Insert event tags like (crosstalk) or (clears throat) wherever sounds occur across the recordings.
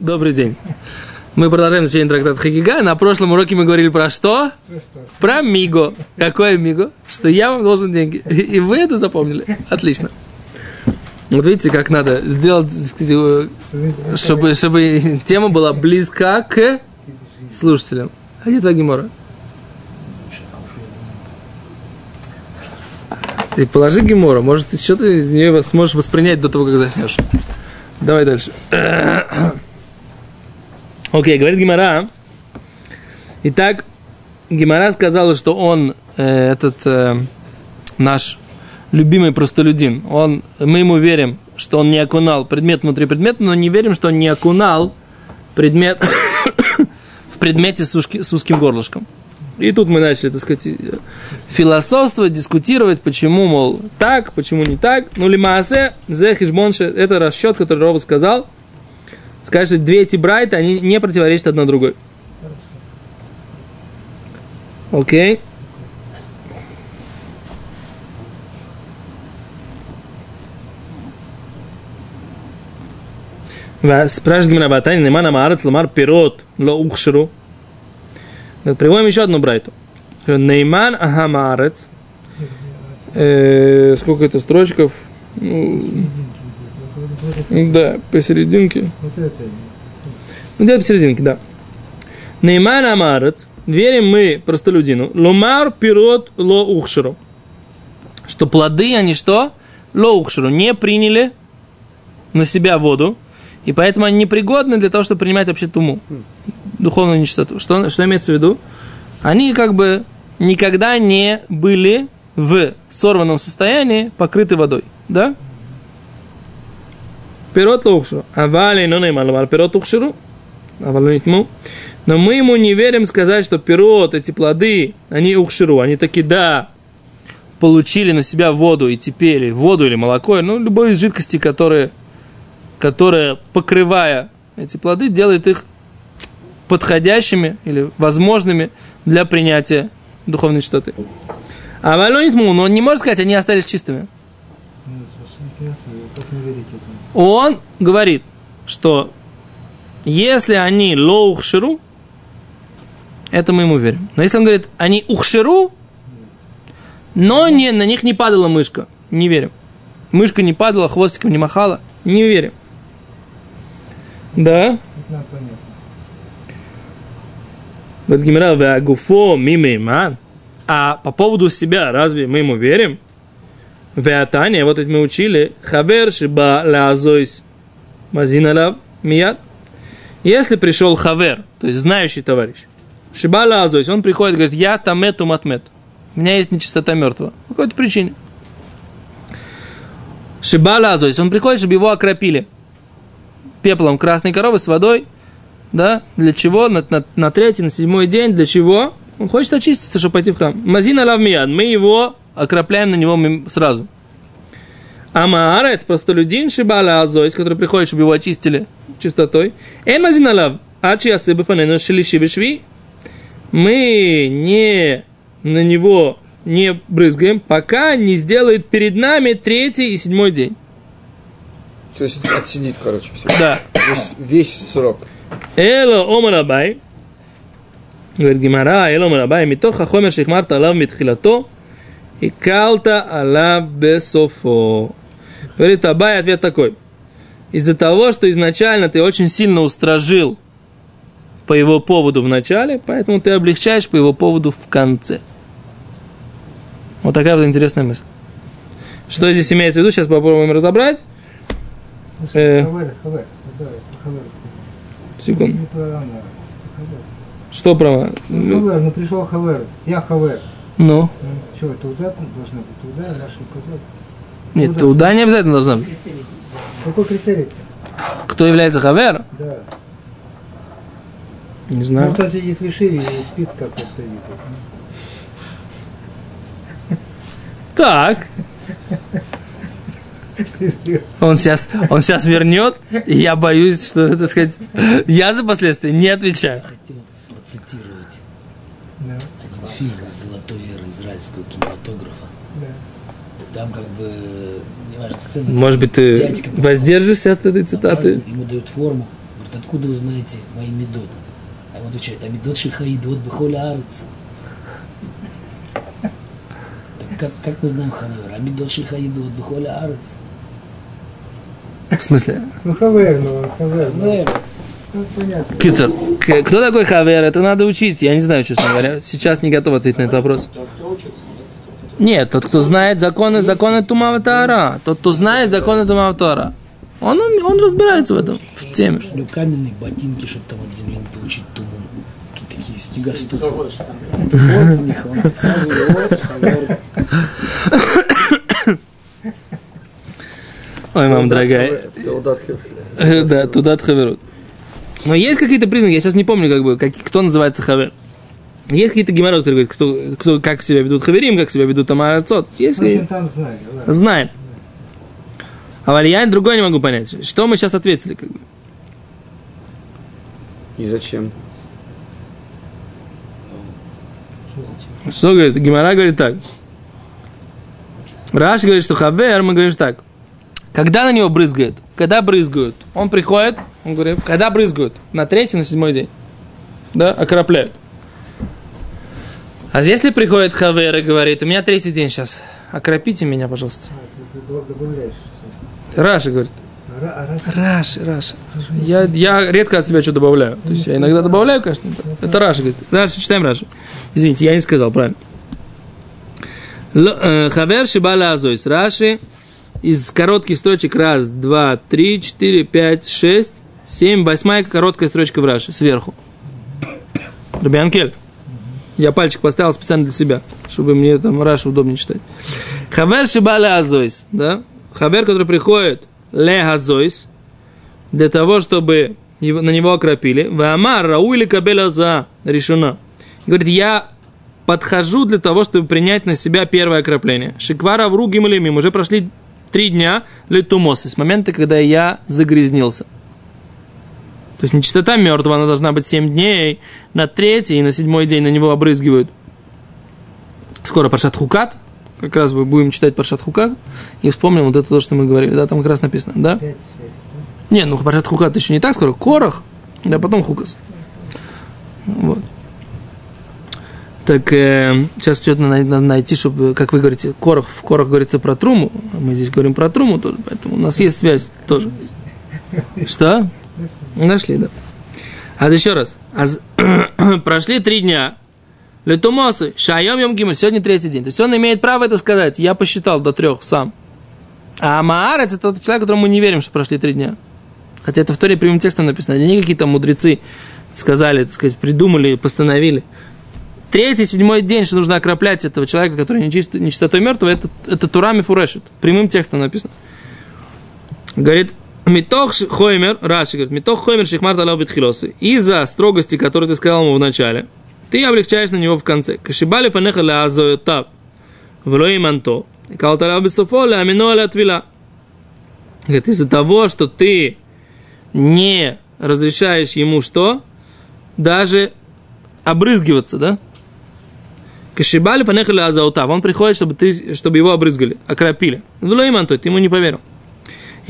Добрый день. Мы продолжаем изучение трактата Хагига. На прошлом уроке мы говорили про что? Про Миго. Какое Миго? Что я вам должен деньги. И вы это запомнили. Отлично. Вот видите, как надо сделать, чтобы, чтобы тема была близка к слушателям. А где твоя гемора? Ты положи гемора, может, ты что-то из нее сможешь воспринять до того, как заснешь. Давай дальше. Окей, okay, говорит Гимара. Итак, Гимара сказала, что он, э, этот э, наш любимый простолюдин, он, мы ему верим, что он не окунал предмет внутри предмета, но не верим, что он не окунал предмет (coughs) в предмете с, узки, с узким горлышком. И тут мы начали, так сказать, философствовать, дискутировать, почему, мол, так, почему не так. Ну, лимаасе, зехишбонше, это расчет, который Рова сказал. Сказать, что две эти брайта, они не противоречат одна другой. Окей. Okay. спрашивает Гимна Батани, Немана Маарец Ламар Пирот Ло Ухширу. Приводим еще одну брайту. Нейман Ахамарец. Э, сколько это строчков? Ну, да, посерединке. Вот это. Ну, где посерединке, да. Нейман Амарец. Верим мы простолюдину. Ломар пирот ло ухшеру. Что плоды, они что? Ло ухшеру. Не приняли на себя воду. И поэтому они непригодны для того, чтобы принимать вообще туму духовную нечистоту. Что, что имеется в виду? Они как бы никогда не были в сорванном состоянии покрыты водой. Да? Пирот лухшру. Авали но не малвар пирот ухшру. Но мы ему не верим сказать, что пирот, эти плоды, они ухширу, они таки да, получили на себя воду и теперь воду или молоко, ну, любой из жидкостей, которые, которая, покрывая эти плоды, делает их подходящими или возможными для принятия духовной чистоты. А Валонитму, но он не может сказать, они остались чистыми. Он говорит, что если они лоухширу, это мы ему верим. Но если он говорит, они ухширу, но не, на них не падала мышка, не верим. Мышка не падала, хвостиком не махала, не верим. Да? Говорит Гимера, веагуфо мимейман. А по поводу себя, разве мы ему верим? Веатания, вот это мы учили, хавер шиба лазойс мазиналав мият. Если пришел хавер, то есть знающий товарищ, шиба лазойс, он приходит и говорит, я тамету матмет. У меня есть нечистота мертвого. По какой-то причине. Шиба лазойс, он приходит, чтобы его окропили пеплом красной коровы с водой – да, для чего? На, на, на третий, на седьмой день, для чего? Он хочет очиститься, чтобы пойти в храм. Мазина лавмияд, мы его окропляем на него сразу. Амаара – это простолюдин шибала азойс, который приходит, чтобы его очистили чистотой. Эмазин а чья асыбы фанену шилиши. Мы не на него не брызгаем, пока не сделает перед нами третий и седьмой день. То есть отсидит, короче, все. Да. Весь, весь срок. Эло омарабай. Говорит Гимара, эло омарабай, митоха хомер шихмар талав митхилато. И калта алав бесофо. Говорит Абай, ответ такой. Из-за того, что изначально ты очень сильно устражил по его поводу в начале, поэтому ты облегчаешь по его поводу в конце. Вот такая вот интересная мысль. Что здесь имеется в виду, сейчас попробуем разобрать. Э, секунду. А что права? Ну, Хавер, ну пришел Хавер, я Хавер. Ну? ну что, туда должна быть? Туда наш указать? Нет, туда, туда не обязательно должна быть. Какой критерий-то? Кто является Хавер? Да. Не знаю. Может, он сидит в Ишиве и спит, как вот Давид. Так. Он сейчас, он сейчас вернет, и я боюсь, что, так сказать, я за последствия не отвечаю. Хотел процитировать да. один фильм «Золотой эры израильского кинематографа». Да. Там как бы, неважно, сцена... Может быть, ты воздержишься от этой цитаты? Ему дают форму, Вот откуда вы знаете мои медот? А ему отвечает, а медот шихаидот бихоля арец. Так как, как мы знаем хавер? А медот шихаидот бихоля арец. В смысле? Ну, хавер, ну, хавер. ну, Хавер. Ну, понятно. Кицер, кто такой хавер? Это надо учить. Я не знаю, честно говоря. Сейчас не готов ответить на этот вопрос. Нет, тот, кто знает законы, законы Тумава Таара. Тот, кто знает законы Тумава Таара. Он, он разбирается в этом, в теме. У него каменные ботинки, чтобы там от земли не получить туму. Какие такие снегоступы. Вот в них он сразу. Ой, мам, дорогая. Э, Да, туда хаверут. Но есть какие-то признаки, я сейчас не помню, как бы, как, кто называется хавер. Есть какие-то геморрои, которые говорят, кто, кто, как себя ведут хаверим, как себя ведут там арцот. Есть какие- там знали, ладно. Знаем. А я другой не могу понять. Что мы сейчас ответили, как бы? И зачем? Что говорит? Гимара говорит так. Раш говорит, что хавер, мы говорим так. Когда на него брызгают? Когда брызгают? Он приходит, он говорит, когда брызгают? На третий, на седьмой день. Да, окропляют. А если приходит חבר и говорит, у меня третий день сейчас, окропите меня, пожалуйста. А, ты добавляешь. Раша говорит. А ра- а ра- Раши, Раши. Я, я редко от себя что добавляю. То есть я иногда добавляю, конечно. Это, Раши говорит. Раши, читаем Раши. Извините, я не сказал, правильно. Э, חבר שבא להזות. Раши из коротких строчек раз, два, три, четыре, пять, шесть, семь, восьмая короткая строчка в Раши сверху. Рабианкель. Я пальчик поставил специально для себя, чтобы мне там Раши удобнее читать. Хавер Шибала Азойс. Да? Хавер, который приходит ле Азойс, для того, чтобы на него окропили. Вамар Рауили Кабеля за решено. И говорит, я подхожу для того, чтобы принять на себя первое окропление. Шиквара в мимим. Уже прошли три дня летумосы, с момента, когда я загрязнился. То есть нечистота мертвого, она должна быть 7 дней, на третий и на седьмой день на него обрызгивают. Скоро Паршат Хукат, как раз мы будем читать Паршат Хукат, и вспомним вот это то, что мы говорили, да, там как раз написано, да? Не, ну Паршат Хукат еще не так скоро, Корах, да, потом Хукас. Вот. Так, э, сейчас что-то надо, найти, чтобы, как вы говорите, Корах, в Корах говорится про Труму, а мы здесь говорим про Труму тоже, поэтому у нас есть связь тоже. (laughs) Что? Нашли, да. А еще раз. А з- (clears throat) прошли три дня. Летумосы, шайом йом гимель, сегодня третий день. То есть он имеет право это сказать. Я посчитал до трех сам. А Маарец это тот человек, которому мы не верим, что прошли три дня. Хотя это в Торе прямым текстом написано. Не какие-то мудрецы сказали, так сказать, придумали, постановили. Третий, седьмой день, что нужно окроплять этого человека, который нечист, нечистотой мертвого, это, это Турами Фурешит. Прямым текстом написано. Говорит, Митох хоймер, Раши говорит, Митох хоймер шихмар талал битхилосы. Из-за строгости, которую ты сказал ему в начале, ты облегчаешь на него в конце. Кашибали фанеха ля азоютаб. Влои манто. И кал талал бисофо ля амино ля твила. Говорит, из-за того, что ты не разрешаешь ему что? Даже обрызгиваться, да? Кашибали фанеха ля азоютаб. Он приходит, чтобы, ты, чтобы его обрызгали, окропили. Влои манто, ты ему не поверил.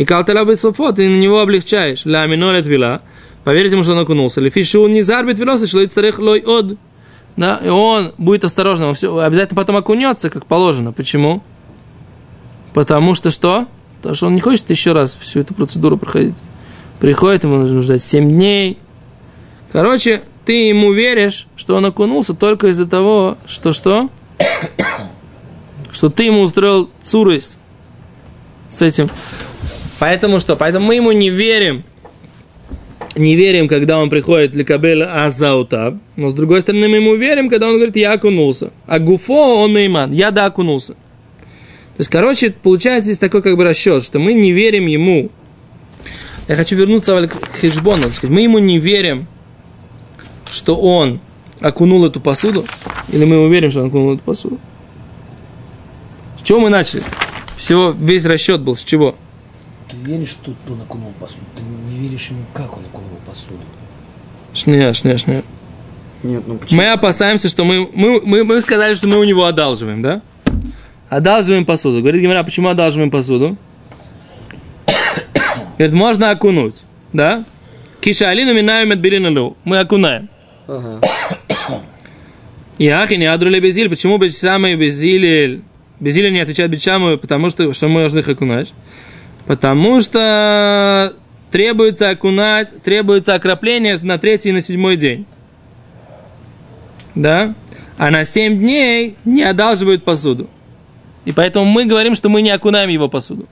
И калталя бесофо, ты на него облегчаешь. Ля минолет вила. Поверить ему, что он окунулся. Лефишу не зарбит вилоса, что старых лой од. Да, и он будет осторожным, он все, обязательно потом окунется, как положено. Почему? Потому что что? Потому что он не хочет еще раз всю эту процедуру проходить. Приходит, ему нужно ждать 7 дней. Короче, ты ему веришь, что он окунулся только из-за того, что что? (coughs) Что ты ему устроил цурис с этим. Поэтому что? Поэтому мы ему не верим. Не верим, когда он приходит ликабель азаута. Но с другой стороны, мы ему верим, когда он говорит, я окунулся. А гуфо он мейман, я да окунулся. То есть, короче, получается здесь такой как бы расчет, что мы не верим ему. Я хочу вернуться к Хижбону. Мы ему не верим, что он окунул эту посуду, или мы ему верим, что он окунул эту посуду. С чего мы начали? Всего, весь расчет был с чего? Ты веришь, что он окунул посуду? Ты не веришь ему, как он окунул посуду? Шня, шня, шня. Нет, ну почему? Мы опасаемся, что мы, мы, мы, мы сказали, что мы у него одалживаем, да? Одалживаем посуду. Говорит Гимара, почему одалживаем посуду? Говорит, можно окунуть, да? Киша алину минаю медберину Мы окунаем. Ага. И ахи не адрули безиль. Почему Бетшама и Безиль... Безиль не отвечает Бетшаму, потому что, что мы должны их окунать. Потому что требуется окунать, требуется окропление на третий и на седьмой день. Да? А на семь дней не одалживают посуду. И поэтому мы говорим, что мы не окунаем его посуду.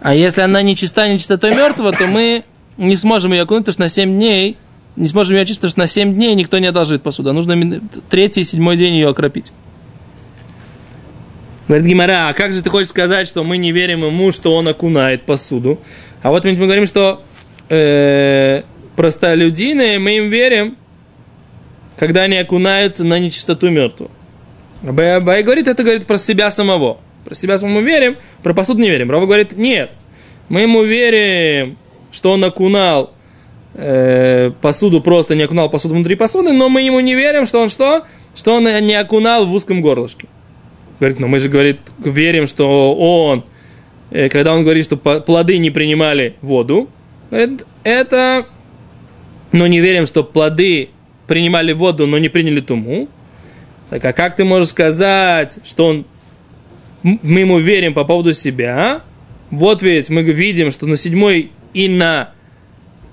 А если она не чиста, не чистотой мертвого, то мы не сможем ее окунуть, потому что на 7 дней, не сможем ее очистить, потому что на 7 дней никто не одолжит посуду. А нужно третий и седьмой день ее окропить. Говорит Гимара, а как же ты хочешь сказать, что мы не верим ему, что он окунает посуду? А вот мы говорим, что э, простолюдины, мы им верим, когда они окунаются на нечистоту мертвого. Бай, говорит, это говорит про себя самого. Про себя самого верим, про посуду не верим. Рава говорит, нет, мы ему верим, что он окунал э, посуду, просто не окунал посуду внутри посуды, но мы ему не верим, что он что? Что он не окунал в узком горлышке. Говорит, но мы же, говорит, верим, что он, э, когда он говорит, что плоды не принимали воду, говорит, это, но не верим, что плоды принимали воду, но не приняли туму. Так а как ты можешь сказать, что он, мы ему верим по поводу себя? Вот ведь мы видим, что на седьмой и на,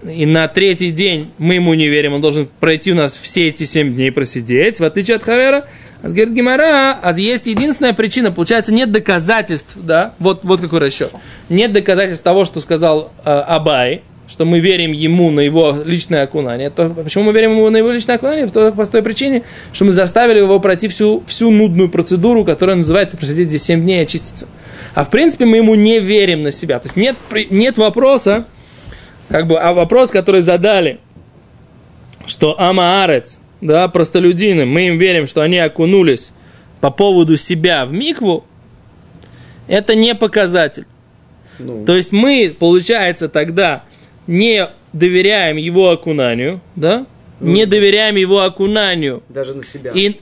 и на третий день мы ему не верим, он должен пройти у нас все эти семь дней просидеть, в отличие от Хавера. А говорит Гимара, а есть единственная причина, получается, нет доказательств, да, вот, вот какой расчет. Нет доказательств того, что сказал э, Абай, что мы верим ему на его личное окунание. То, почему мы верим ему на его личное окунание? По той причине, что мы заставили его пройти всю, всю нудную процедуру, которая называется просидеть здесь 7 дней и очиститься. А в принципе мы ему не верим на себя. То есть нет, нет вопроса, как бы, а вопрос, который задали, что Амаарец, да, простолюдины, мы им верим, что они окунулись по поводу себя в микву, это не показатель. Ну. То есть мы, получается, тогда не доверяем его окунанию, да? Ну, не доверяем его окунанию. Даже на себя. И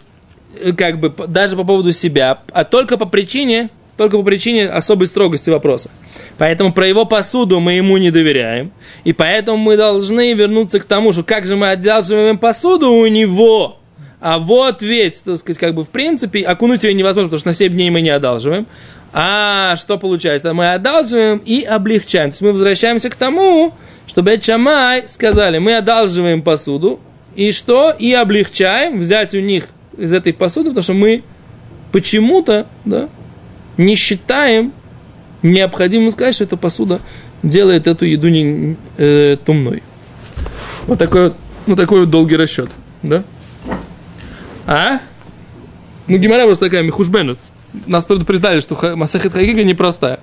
э, как бы даже по поводу себя, а только по причине, только по причине особой строгости вопроса. Поэтому про его посуду мы ему не доверяем. И поэтому мы должны вернуться к тому, что как же мы одалживаем посуду у него. А вот ведь, так сказать, как бы в принципе, окунуть ее невозможно, потому что на 7 дней мы не одалживаем. А что получается? Мы одалживаем и облегчаем. То есть мы возвращаемся к тому, что Бет сказали, мы одалживаем посуду, и что? И облегчаем взять у них из этой посуды, потому что мы почему-то да, не считаем необходимым сказать, что эта посуда делает эту еду не, э, тумной. Вот такой вот, ну, такой вот долгий расчет, да? А? Ну, Гимара просто такая, Михушбенет нас предупреждали, что Масахет Хагига непростая.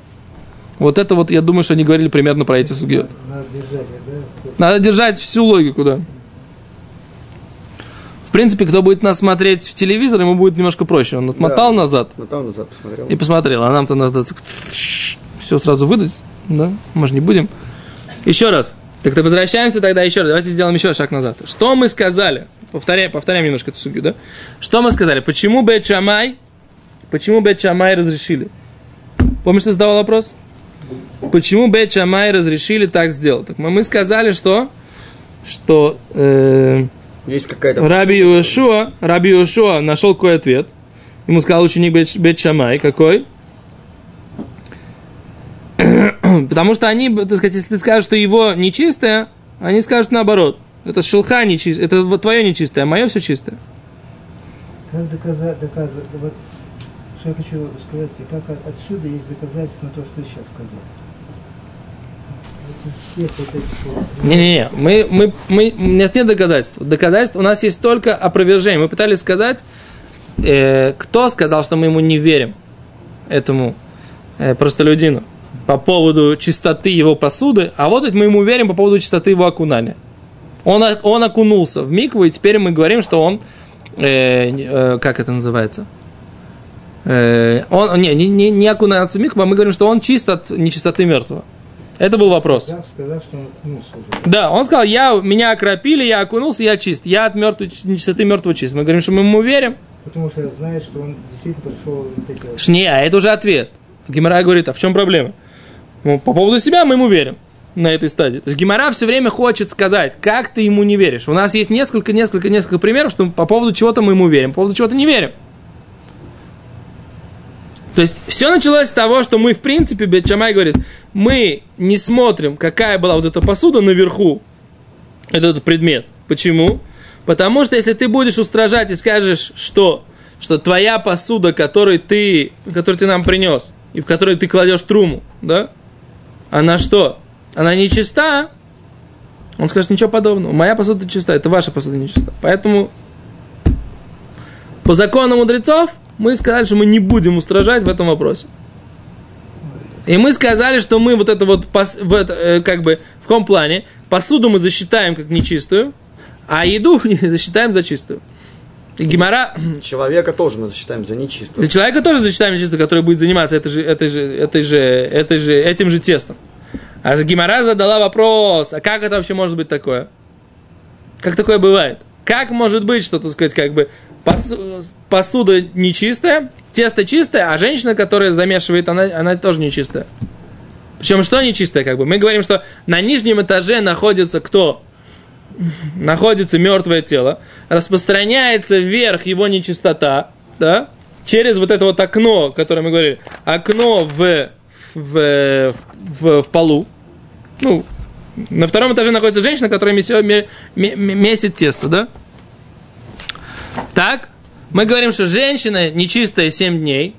Вот это вот, я думаю, что они говорили примерно про эти суги. Надо держать, да? Надо держать всю логику, да. В принципе, кто будет нас смотреть в телевизор, ему будет немножко проще. Он отмотал да, назад. Отмотал назад, посмотрел. И посмотрел. А нам-то надо все сразу выдать. Да? Мы же не будем. Еще раз. Так то возвращаемся тогда еще раз. Давайте сделаем еще шаг назад. Что мы сказали? Повторяем, повторяем немножко эту сугию, да? Что мы сказали? Почему Бет Шамай Почему Бет Шамай разрешили? Помнишь, ты задавал вопрос? Почему Бет Шамай разрешили так сделать? Так мы сказали, что, что э, есть какая-то Раби Иошуа, Раби Иошуа нашел какой ответ. Ему сказал ученик Бет, Бет Шамай, какой? (clears throat) Потому что они, так сказать, если ты скажешь, что его нечистое, они скажут наоборот. Это шелха нечистое, это твое нечистое, а мое все чистое. Как доказать, доказать, вот что я хочу сказать, как отсюда есть доказательство на то, что я сейчас сказал. Не-не-не, мы, мы, мы, у нас нет доказательств. Доказательств у нас есть только опровержение. Мы пытались сказать, э, кто сказал, что мы ему не верим, этому э, простолюдину, по поводу чистоты его посуды, а вот ведь мы ему верим по поводу чистоты его окунания. Он, он окунулся в микву, и теперь мы говорим, что он, э, э, как это называется, Э, он, не, не, не окунается в миква, мы говорим, что он чист от нечистоты мертвого. Это был вопрос. Да, сказал, что он окунулся уже. Да, он сказал, я, меня окропили, я окунулся, я чист. Я от мертвой, нечистоты мертвого чист. Мы говорим, что мы ему верим. Потому что знает, что он действительно пришел вот. Не, а это уже ответ. Гимара говорит, а в чем проблема? Ну, по поводу себя мы ему верим. на этой стадии. То есть Гимара все время хочет сказать, как ты ему не веришь. У нас есть несколько, несколько, несколько примеров, что по поводу чего-то мы ему верим, по поводу чего-то не верим. То есть все началось с того, что мы, в принципе, Бетчамай говорит, мы не смотрим, какая была вот эта посуда наверху, этот предмет. Почему? Потому что если ты будешь устражать и скажешь, что, что твоя посуда, которую ты, которую ты нам принес, и в которой ты кладешь труму, да, она что? Она не чиста? Он скажет, ничего подобного. Моя посуда чиста, это ваша посуда не чиста. Поэтому по закону мудрецов мы сказали, что мы не будем устражать в этом вопросе. И мы сказали, что мы вот это вот, в это, э, как бы, в каком плане, посуду мы засчитаем как нечистую, а еду (laughs) засчитаем за чистую. И Гимара... (clears throat) Человека тоже мы засчитаем за нечистую. Человека тоже засчитаем нечистую, который будет заниматься этой же, этой же, этой же, этой же, этим же тестом. А Гимара задала вопрос, а как это вообще может быть такое? Как такое бывает? Как может быть, что, так сказать, как бы посуда нечистая, тесто чистое, а женщина, которая замешивает, она, она тоже нечистая. Причем что нечистое, как бы? Мы говорим, что на нижнем этаже находится кто? Находится мертвое тело, распространяется вверх его нечистота, да, через вот это вот окно, которое мы говорили, окно в, в, в, в полу, ну, на втором этаже находится женщина, которая месит, месит тесто, да? Так, мы говорим, что женщина нечистая 7 дней,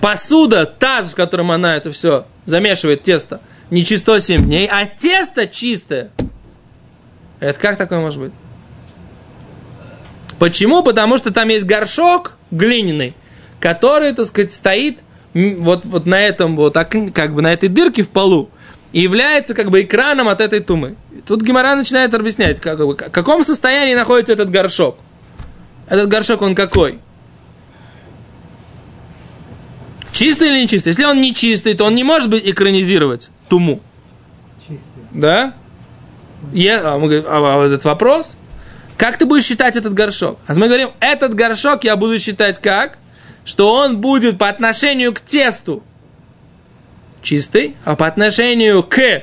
посуда, таз, в котором она это все замешивает тесто, нечисто 7 дней, а тесто чистое. Это как такое может быть? Почему? Потому что там есть горшок глиняный, который, так сказать, стоит вот, вот на этом вот, как бы на этой дырке в полу и является как бы экраном от этой тумы. Тут Гимара начинает объяснять, как, в каком состоянии находится этот горшок. Этот горшок, он какой? Чистый или не чистый? Если он не чистый, то он не может быть экранизировать туму. Чистый. Да? Я, а, мы говорим, а, а этот вопрос? Как ты будешь считать этот горшок? А мы говорим, этот горшок я буду считать как? Что он будет по отношению к тесту чистый, а по отношению к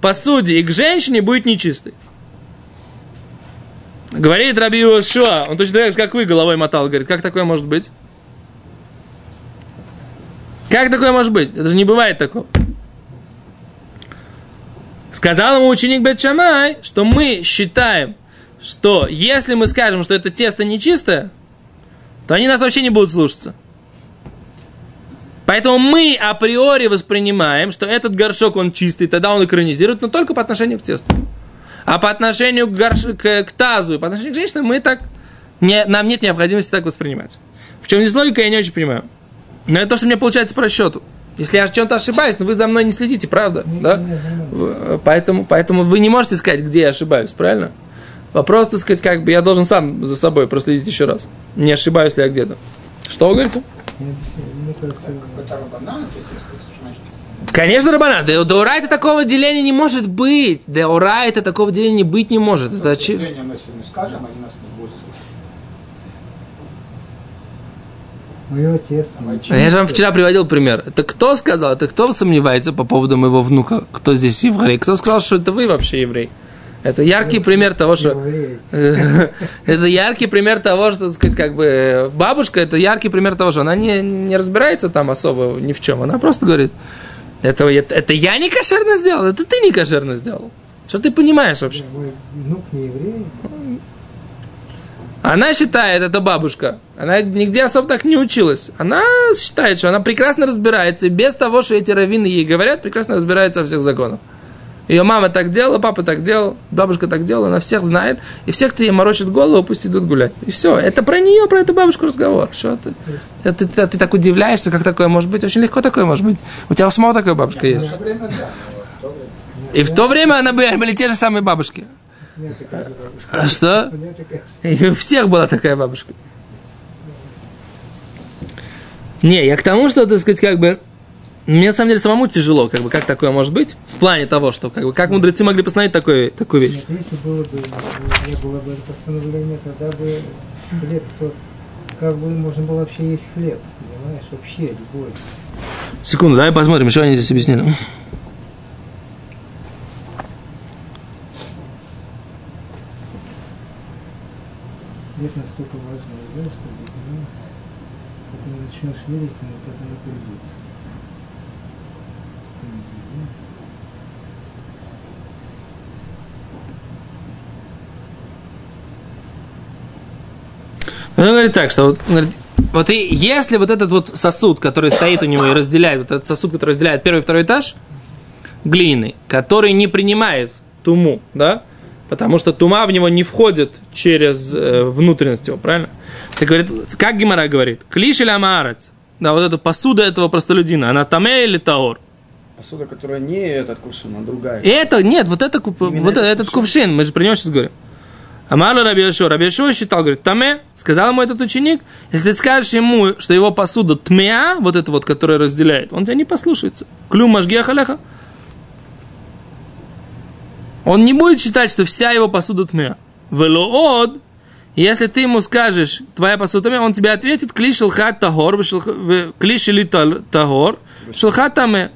посуде и к женщине будет нечистый. Говорит Раби Шуа, он точно так же, как вы, головой мотал, говорит, как такое может быть? Как такое может быть? Это же не бывает такого. Сказал ему ученик Бетчамай, что мы считаем, что если мы скажем, что это тесто нечистое, то они нас вообще не будут слушаться. Поэтому мы априори воспринимаем, что этот горшок, он чистый, тогда он экранизирует, но только по отношению к тесту. А по отношению к, горш... к, к тазу и по отношению к женщинам мы так... Не, нам нет необходимости так воспринимать. В чем здесь логика, я не очень понимаю. Но это то, что мне получается по расчету. Если я чем-то ошибаюсь, но вы за мной не следите, правда? Да? Нет. Поэтому, поэтому вы не можете сказать, где я ошибаюсь, правильно? Вопрос, так сказать, как бы я должен сам за собой проследить еще раз. Не ошибаюсь ли я где-то. Что вы говорите? Мне кажется, это Конечно, Рабанан. Деорайта такого деления не может быть. Деорайта такого деления быть не может. Это очевидно. мы скажем, они нас не будут слушать. Мое тесто. А я же вам вчера приводил пример. Это кто сказал? Это кто сомневается по поводу моего внука? Кто здесь еврей? Кто сказал, что это вы вообще еврей? Это яркий пример того, что... (laughs) это яркий пример того, что, так сказать, как бы... Бабушка, это яркий пример того, что она не, не разбирается там особо ни в чем. Она просто говорит, это, это, это я не кошерно сделал, это ты не кошерно сделал. Что ты понимаешь вообще? Мой внук не еврей. Она считает, это бабушка, она нигде особо так не училась. Она считает, что она прекрасно разбирается, и без того, что эти раввины ей говорят, прекрасно разбирается во всех законах. Ее мама так делала, папа так делал, бабушка так делала, она всех знает. И все, кто ей морочит голову, пусть идут гулять. И все. Это про нее, про эту бабушку разговор. Что ты? Ты, ты, ты, ты так удивляешься, как такое может быть. Очень легко такое может быть. У тебя у самого такая бабушка есть. И в то время она были, были те же самые бабушки. А что? И у всех была такая бабушка. Не, я к тому, что, так сказать, как бы мне на самом деле самому тяжело, как бы, как такое может быть, в плане того, что, как бы, как мудрецы могли постановить такую, такую вещь. Нет, если было бы, не было бы постановления, тогда бы хлеб, то как бы можно было вообще есть хлеб, понимаешь, вообще любой. Секунду, давай посмотрим, что они здесь объяснили. Нет настолько важного дела, что без него, если ты ну, не начнешь верить, ему так оно придет. Да? Он говорит так, что вот, говорит, вот и если вот этот вот сосуд, который стоит у него и разделяет, вот этот сосуд, который разделяет первый и второй этаж, глины, который не принимает туму, да, потому что тума в него не входит через э, внутренность его, правильно? Так говорит, как Гимара говорит, клиш или амаарец, да, вот эта посуда этого простолюдина, она таме или таор? Посуда, которая не этот кувшин, а другая. Это, нет, вот, это, Именно вот этот этот кувшин. кувшин. мы же про него сейчас говорим. Амалу Рабиошо. Рабиошо считал, говорит, таме, сказал ему этот ученик, если ты скажешь ему, что его посуда тмеа, вот это вот, которая разделяет, он тебя не послушается. Клюм машгиахалеха. Он не будет считать, что вся его посуда тмеа. Велоод, если ты ему скажешь, твоя посуда тмеа, он тебе ответит, кли шелхат тагор, кли шели тагор, шелхат таме.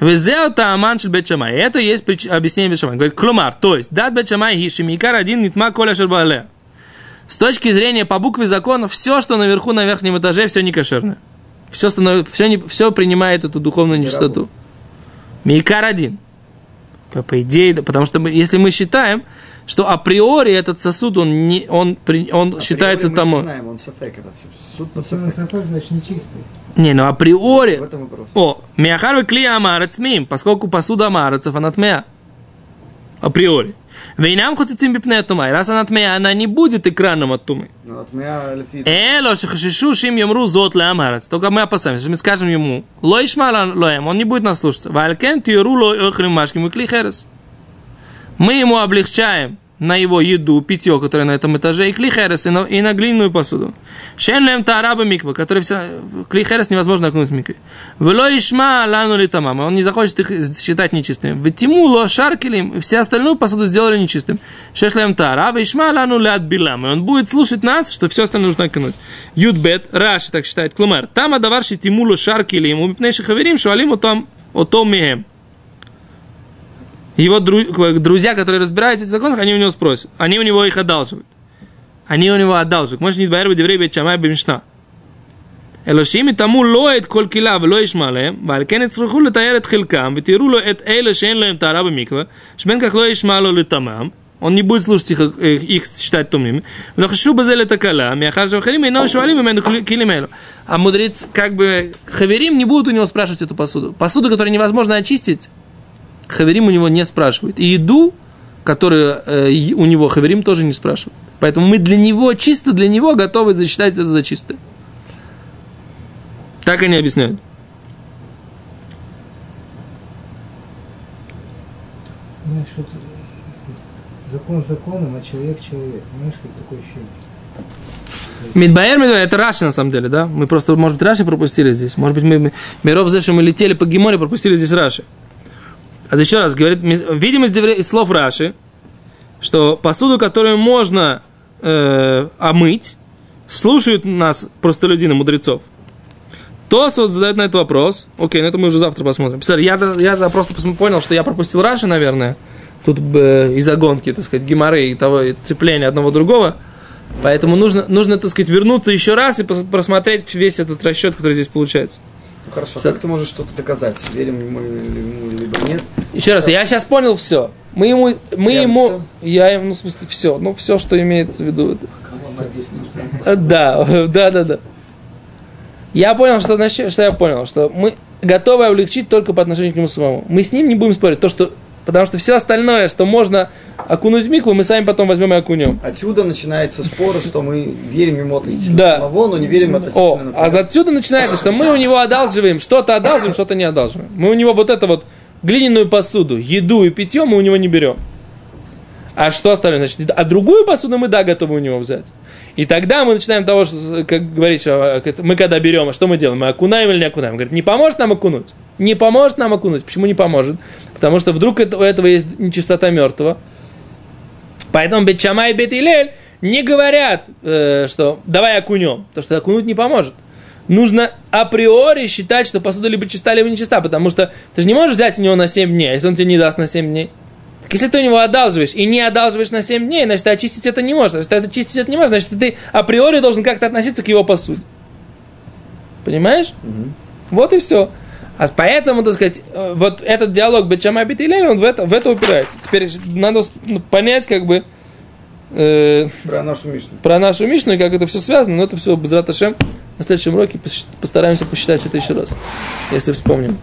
Везеота аман шель бет шамай. Это и есть прич- объяснение бет шамай. Говорит, клумар, то есть, дат бет шамай гиши, микар один нитма коля шербале. С точки зрения по букве закона, все, что наверху, на верхнем этаже, все не кошерное. Все, станов... все, не... все принимает эту духовную нечистоту. Микар один. По, идее, да, потому что мы, если мы считаем, что априори этот сосуд, он, не, он, он Априори считается мы тому. не знаем, он сафек, этот суд под сафек. сафек, значит нечистый. Не, ну априори, В этом вопрос. О, миахар клия амарец мим, поскольку посуда амарецов, она тмея. Априори. Вейнам хотицим бипне тумай. Раз она тмея, она не будет экраном от тумы. Ну. Эло шахашишу шим ямру зот ле амарец. Только мы опасаемся, что мы скажем ему, ло ишма лоем, он не будет нас слушаться. Валькен тиру ло охрим машким и клихерес. Мы ему облегчаем на его еду, питье, которое на этом этаже, и клихерес, и на, и на глиняную посуду. Шен лем тараба миква, который все, клихерес невозможно окунуть в микве. Вело ишма лану ли он не захочет их считать нечистыми. Ветиму ло шаркелим, все остальную посуду сделали нечистым. Шеш лем тараба ишма лану ляд билам, и он будет слушать нас, что все остальное нужно окунуть. Юдбет, Раши так считает, клумар, там адаварши тиму ло шаркелим, у мипнейших хаверим, шуалим о том, о том мием Его дру- друзья, которые разбираются в этих законах, они у него спросят. Они у него их одалживают. Они у него одалживают. Может, не дбаэр бы деврей бет шамай бимшна. אלושים יטמאו לא את כל קהילה ולא ישמע להם, ועל כן יצטרכו לתאר את חלקם, ותראו לו את אלה שאין להם טהרה במקווה, שבין כך לא ישמע לו לטמאם, он не будет слушать их, их, их считать тумными. Но хочу бы это такала, мяхар жавхарим, и шуалим имену килимелу. А мудрец, как бы, хаверим не будут у него спрашивать эту посуду. Посуду, которую невозможно очистить, Хаверим у него не спрашивает. И еду, которую э, у него Хаверим тоже не спрашивает. Поэтому мы для него, чисто для него, готовы засчитать это за чистое. Так они объясняют. Понимаешь, вот э, закон законом, а человек человек. Понимаешь, как такое ощущение? Мидбаэр, Мидбаэр, это Раши на самом деле, да? Мы просто, может быть, Раши пропустили здесь. Может быть, мы, Миров что мы летели по Геморе, пропустили здесь Раши. А еще раз, говорит, ми- видим из, слов Раши, что посуду, которую можно э, омыть, слушают нас простолюдины, мудрецов. Тос вот задает на этот вопрос. Окей, на это мы уже завтра посмотрим. Посмотри, я, я просто понял, что я пропустил Раши, наверное. Тут э, из-за гонки, так сказать, геморы и того, и цепления одного другого. Поэтому нужно, нужно, так сказать, вернуться еще раз и просмотреть весь этот расчет, который здесь получается. Хорошо, Всё. как ты можешь что-то доказать? Верим мы ему, либо нет? Еще раз, я сейчас понял все. Мы ему, мы Я ему, я ему, ну, в смысле, все, ну, все, что имеется в виду. это. Э, Да, да, да, да. Я понял, что значит, что я понял, что мы готовы облегчить только по отношению к нему самому. Мы с ним не будем спорить, то, что, потому что все остальное, что можно окунуть в микву, мы сами потом возьмем и окунем. Отсюда начинается спор, что мы верим ему относительно Да. самого, но не верим О, относительно... а отсюда начинается, что мы у него одалживаем, что-то одалживаем, что-то не одалживаем. Мы у него вот это вот глиняную посуду, еду и питье мы у него не берем. А что остальное? Значит, а другую посуду мы, да, готовы у него взять. И тогда мы начинаем того, что, как говорить, что а, мы когда берем, а что мы делаем? Мы окунаем или не окунаем? Говорит, не поможет нам окунуть? Не поможет нам окунуть. Почему не поможет? Потому что вдруг это, у этого есть нечистота мертвого. Поэтому Бетчама и Бет Илель не говорят, э, что давай окунем, потому что окунуть не поможет. Нужно априори считать, что посуда либо чиста, либо нечиста, потому что ты же не можешь взять у него на 7 дней, а если он тебе не даст на 7 дней. Так если ты у него одалживаешь и не одалживаешь на 7 дней, значит, ты очистить это не можешь. Значит, ты очистить это не можешь. Значит, ты априори должен как-то относиться к его посуде. Понимаешь? Вот и все. А поэтому, так сказать, э, вот этот диалог Бечама Битилель, он в это, в это упирается. Теперь надо ну, понять, как бы, э, Про нашу Мишну. про нашу Мишну и как это все связано, но это все без раташем. На следующем уроке пос- постараемся посчитать это еще раз, если вспомним.